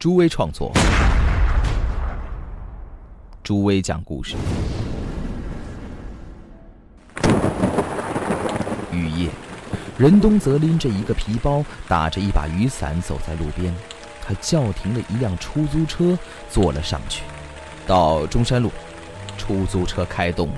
朱威创作，朱威讲故事。雨夜，任东泽拎着一个皮包，打着一把雨伞走在路边。他叫停了一辆出租车，坐了上去。到中山路，出租车开动。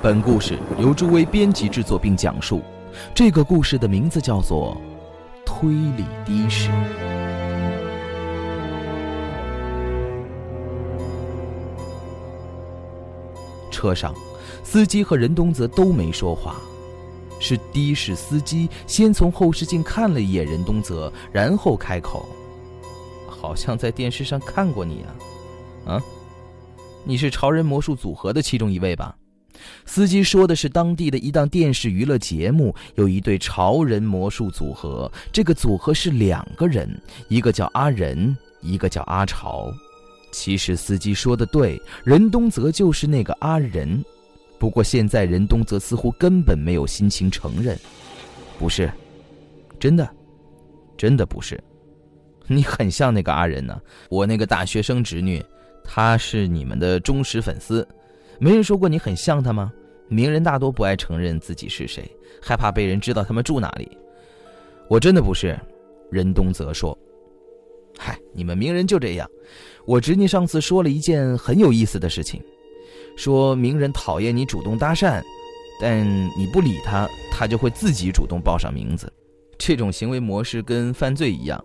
本故事由朱威编辑制作并讲述。这个故事的名字叫做。推理的士。车上，司机和任东泽都没说话，是的士司机先从后视镜看了一眼任东泽，然后开口：“好像在电视上看过你啊，啊，你是潮人魔术组合的其中一位吧？”司机说的是当地的一档电视娱乐节目，有一对潮人魔术组合。这个组合是两个人，一个叫阿仁，一个叫阿潮。其实司机说的对，任东泽就是那个阿仁。不过现在任东泽似乎根本没有心情承认，不是，真的，真的不是。你很像那个阿仁呢，我那个大学生侄女，她是你们的忠实粉丝。没人说过你很像他吗？名人大多不爱承认自己是谁，害怕被人知道他们住哪里。我真的不是，任东泽说。嗨，你们名人就这样。我侄女上次说了一件很有意思的事情，说名人讨厌你主动搭讪，但你不理他，他就会自己主动报上名字。这种行为模式跟犯罪一样，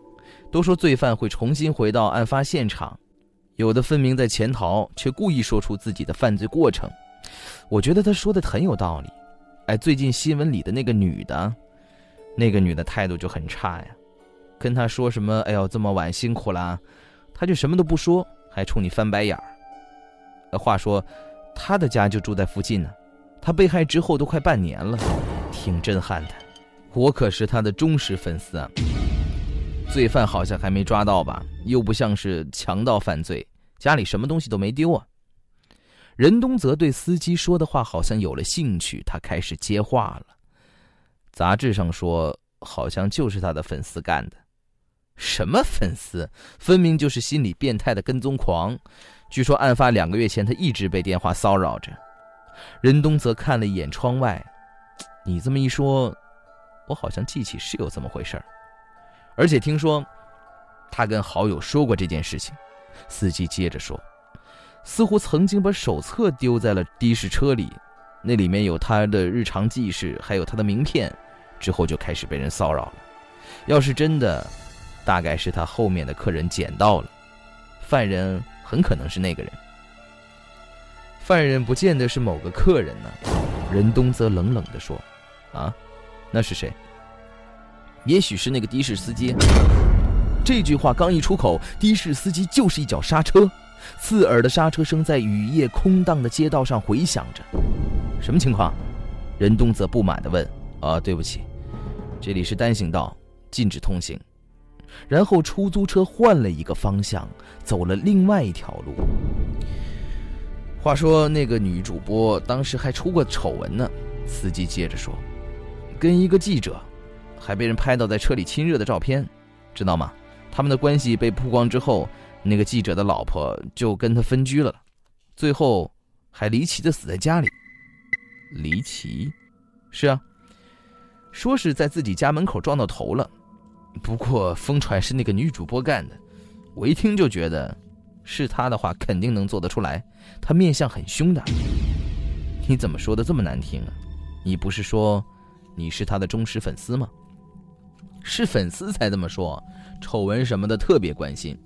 都说罪犯会重新回到案发现场。有的分明在潜逃，却故意说出自己的犯罪过程。我觉得他说的很有道理。哎，最近新闻里的那个女的，那个女的态度就很差呀。跟他说什么“哎呦，这么晚辛苦啦”，他就什么都不说，还冲你翻白眼儿。话说，他的家就住在附近呢。他被害之后都快半年了，挺震撼的。我可是他的忠实粉丝啊。罪犯好像还没抓到吧？又不像是强盗犯罪，家里什么东西都没丢啊。任东泽对司机说的话好像有了兴趣，他开始接话了。杂志上说，好像就是他的粉丝干的。什么粉丝？分明就是心理变态的跟踪狂。据说案发两个月前，他一直被电话骚扰着。任东泽看了一眼窗外，你这么一说，我好像记起是有这么回事儿。而且听说，他跟好友说过这件事情。司机接着说，似乎曾经把手册丢在了的士车里，那里面有他的日常记事，还有他的名片。之后就开始被人骚扰了。要是真的，大概是他后面的客人捡到了。犯人很可能是那个人。犯人不见得是某个客人呢。任东则冷冷地说：“啊，那是谁？”也许是那个的士司机。这句话刚一出口，的士司机就是一脚刹车，刺耳的刹车声在雨夜空荡的街道上回响着。什么情况？任东泽不满地问。啊，对不起，这里是单行道，禁止通行。然后出租车换了一个方向，走了另外一条路。话说那个女主播当时还出过丑闻呢。司机接着说，跟一个记者。还被人拍到在车里亲热的照片，知道吗？他们的关系被曝光之后，那个记者的老婆就跟他分居了，最后还离奇的死在家里。离奇？是啊，说是在自己家门口撞到头了。不过疯传是那个女主播干的，我一听就觉得，是她的话肯定能做得出来。她面相很凶的。你怎么说的这么难听啊？你不是说你是她的忠实粉丝吗？是粉丝才这么说，丑闻什么的特别关心。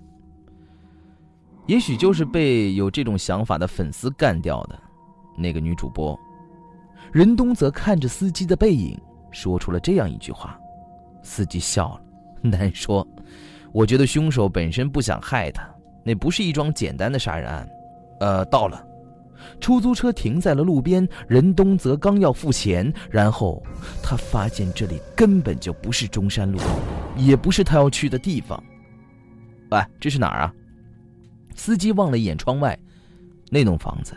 也许就是被有这种想法的粉丝干掉的。那个女主播，任东则看着司机的背影，说出了这样一句话。司机笑了，难说。我觉得凶手本身不想害他，那不是一桩简单的杀人案。呃，到了。出租车停在了路边，任东泽刚要付钱，然后他发现这里根本就不是中山路，也不是他要去的地方。喂，这是哪儿啊？司机望了一眼窗外，那栋房子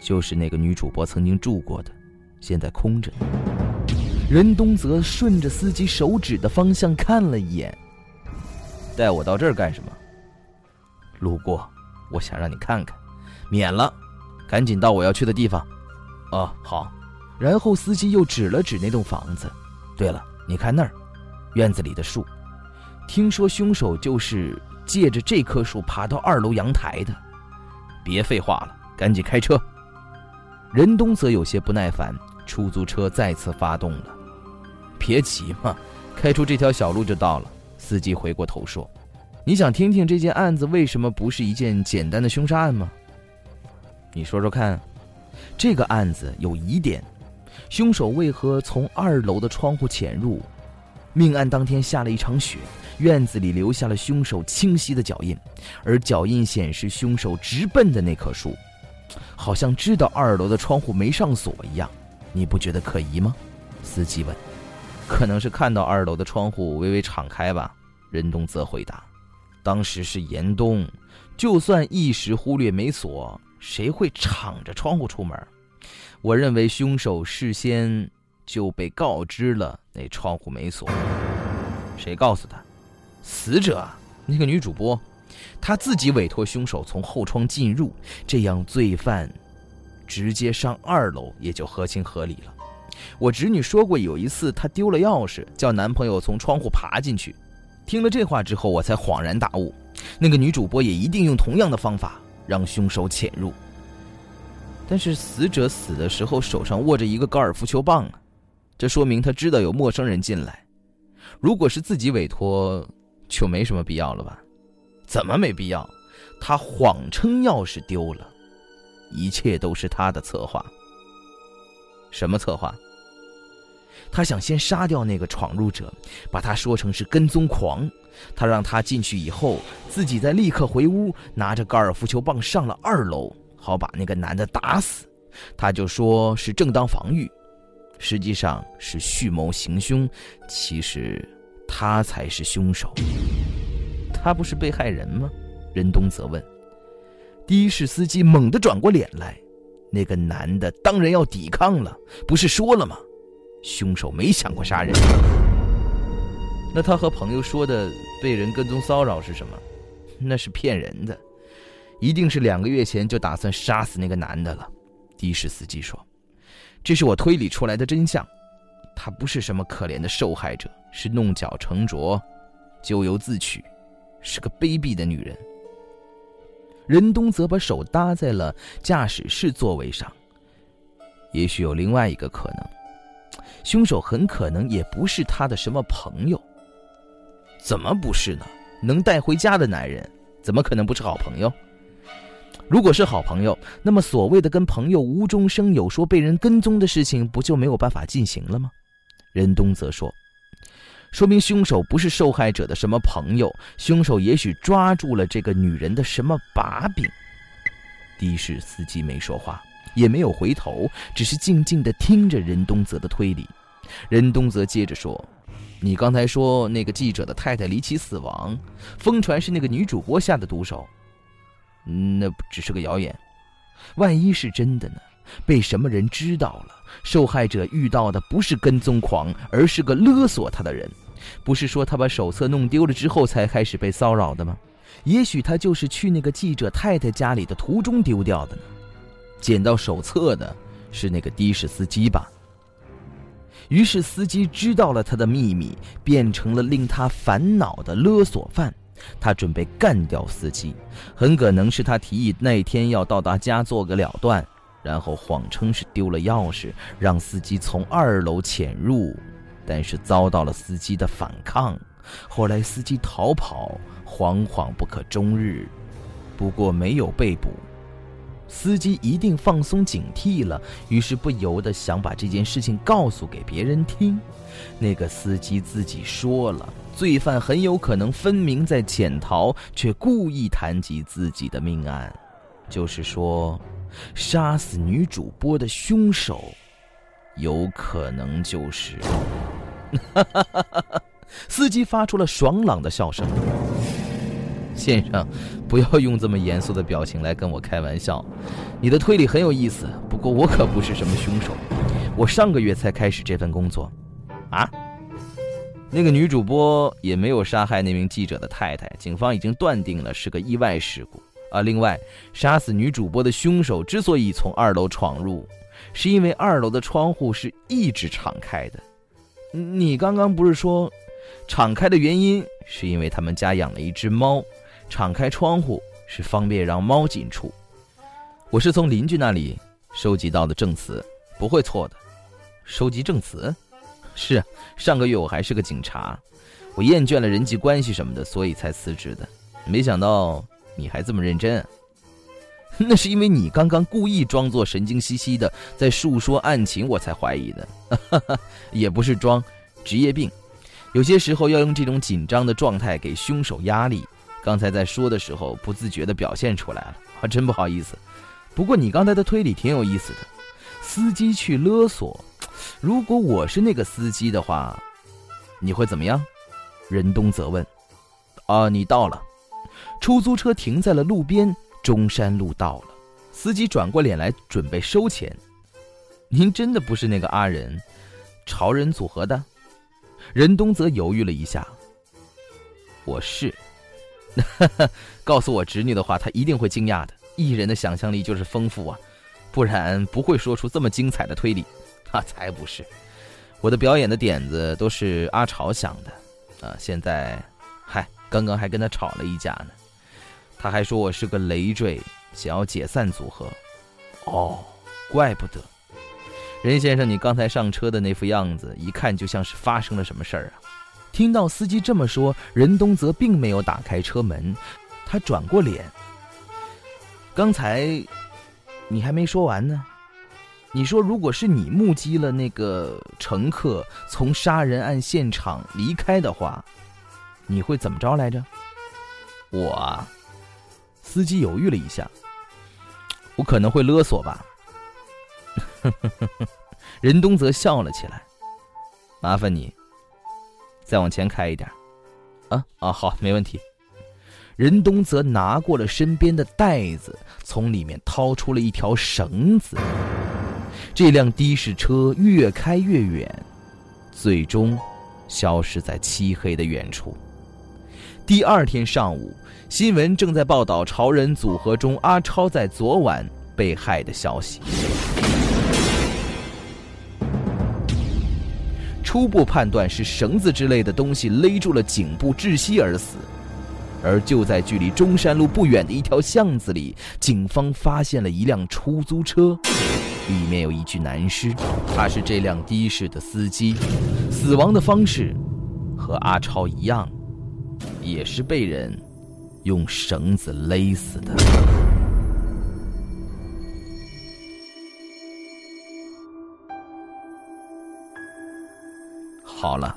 就是那个女主播曾经住过的，现在空着。任东泽顺着司机手指的方向看了一眼，带我到这儿干什么？路过，我想让你看看。免了，赶紧到我要去的地方。哦，好。然后司机又指了指那栋房子。对了，你看那儿，院子里的树。听说凶手就是借着这棵树爬到二楼阳台的。别废话了，赶紧开车。任东则有些不耐烦，出租车再次发动了。别急嘛，开出这条小路就到了。司机回过头说：“你想听听这件案子为什么不是一件简单的凶杀案吗？你说说看，这个案子有疑点，凶手为何从二楼的窗户潜入？命案当天下了一场雪，院子里留下了凶手清晰的脚印，而脚印显示凶手直奔的那棵树，好像知道二楼的窗户没上锁一样。你不觉得可疑吗？”司机问。可能是看到二楼的窗户微微敞开吧，任东则回答：“当时是严冬，就算一时忽略没锁，谁会敞着窗户出门？我认为凶手事先就被告知了那窗户没锁。谁告诉他？死者那个女主播，她自己委托凶手从后窗进入，这样罪犯直接上二楼也就合情合理了。”我侄女说过，有一次她丢了钥匙，叫男朋友从窗户爬进去。听了这话之后，我才恍然大悟，那个女主播也一定用同样的方法让凶手潜入。但是死者死的时候手上握着一个高尔夫球棒啊，这说明他知道有陌生人进来。如果是自己委托，就没什么必要了吧？怎么没必要？他谎称钥匙丢了，一切都是他的策划。什么策划？他想先杀掉那个闯入者，把他说成是跟踪狂。他让他进去以后，自己再立刻回屋，拿着高尔夫球棒上了二楼，好把那个男的打死。他就说是正当防御，实际上是蓄谋行凶。其实他才是凶手。他不是被害人吗？任东则问。的士司机猛地转过脸来，那个男的当然要抵抗了，不是说了吗？凶手没想过杀人，那他和朋友说的被人跟踪骚扰是什么？那是骗人的，一定是两个月前就打算杀死那个男的了。的士司机说：“这是我推理出来的真相，他不是什么可怜的受害者，是弄巧成拙，咎由自取，是个卑鄙的女人。”任东则把手搭在了驾驶室座位上，也许有另外一个可能。凶手很可能也不是他的什么朋友，怎么不是呢？能带回家的男人，怎么可能不是好朋友？如果是好朋友，那么所谓的跟朋友无中生有说被人跟踪的事情，不就没有办法进行了吗？任东则说：“说明凶手不是受害者的什么朋友，凶手也许抓住了这个女人的什么把柄。”的士司机没说话。也没有回头，只是静静地听着任东泽的推理。任东泽接着说：“你刚才说那个记者的太太离奇死亡，疯传是那个女主播下的毒手，那不只是个谣言。万一是真的呢？被什么人知道了？受害者遇到的不是跟踪狂，而是个勒索他的人。不是说他把手册弄丢了之后才开始被骚扰的吗？也许他就是去那个记者太太家里的途中丢掉的呢。”捡到手册的是那个的士司机吧？于是司机知道了他的秘密，变成了令他烦恼的勒索犯。他准备干掉司机，很可能是他提议那天要到达家做个了断，然后谎称是丢了钥匙，让司机从二楼潜入，但是遭到了司机的反抗。后来司机逃跑，惶惶不可终日，不过没有被捕。司机一定放松警惕了，于是不由得想把这件事情告诉给别人听。那个司机自己说了，罪犯很有可能分明在潜逃，却故意谈及自己的命案，就是说，杀死女主播的凶手，有可能就是。司机发出了爽朗的笑声。先生，不要用这么严肃的表情来跟我开玩笑。你的推理很有意思，不过我可不是什么凶手。我上个月才开始这份工作。啊？那个女主播也没有杀害那名记者的太太，警方已经断定了是个意外事故。啊，另外，杀死女主播的凶手之所以从二楼闯入，是因为二楼的窗户是一直敞开的。你刚刚不是说，敞开的原因是因为他们家养了一只猫，敞开窗户是方便让猫进出。我是从邻居那里收集到的证词，不会错的。收集证词？是，上个月我还是个警察，我厌倦了人际关系什么的，所以才辞职的。没想到你还这么认真，那是因为你刚刚故意装作神经兮兮的在述说案情，我才怀疑的。也不是装，职业病，有些时候要用这种紧张的状态给凶手压力。刚才在说的时候不自觉地表现出来了，啊，真不好意思。不过你刚才的推理挺有意思的，司机去勒索。如果我是那个司机的话，你会怎么样？任东则问。啊，你到了，出租车停在了路边，中山路到了。司机转过脸来准备收钱。您真的不是那个阿仁，潮人组合的？任东则犹豫了一下。我是。告诉我侄女的话，她一定会惊讶的。艺人的想象力就是丰富啊，不然不会说出这么精彩的推理。啊，才不是！我的表演的点子都是阿朝想的，啊，现在，嗨，刚刚还跟他吵了一架呢。他还说我是个累赘，想要解散组合。哦，怪不得。任先生，你刚才上车的那副样子，一看就像是发生了什么事儿啊！听到司机这么说，任东泽并没有打开车门，他转过脸。刚才，你还没说完呢。你说，如果是你目击了那个乘客从杀人案现场离开的话，你会怎么着来着？我，司机犹豫了一下，我可能会勒索吧。任东泽笑了起来，麻烦你再往前开一点。啊啊，好，没问题。任东则拿过了身边的袋子，从里面掏出了一条绳子。这辆的士车越开越远，最终消失在漆黑的远处。第二天上午，新闻正在报道潮人组合中阿超在昨晚被害的消息。初步判断是绳子之类的东西勒住了颈部窒息而死。而就在距离中山路不远的一条巷子里，警方发现了一辆出租车。里面有一具男尸，他是这辆的士的司机，死亡的方式和阿超一样，也是被人用绳子勒死的。好了，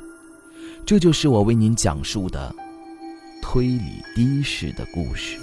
这就是我为您讲述的推理的士的故事。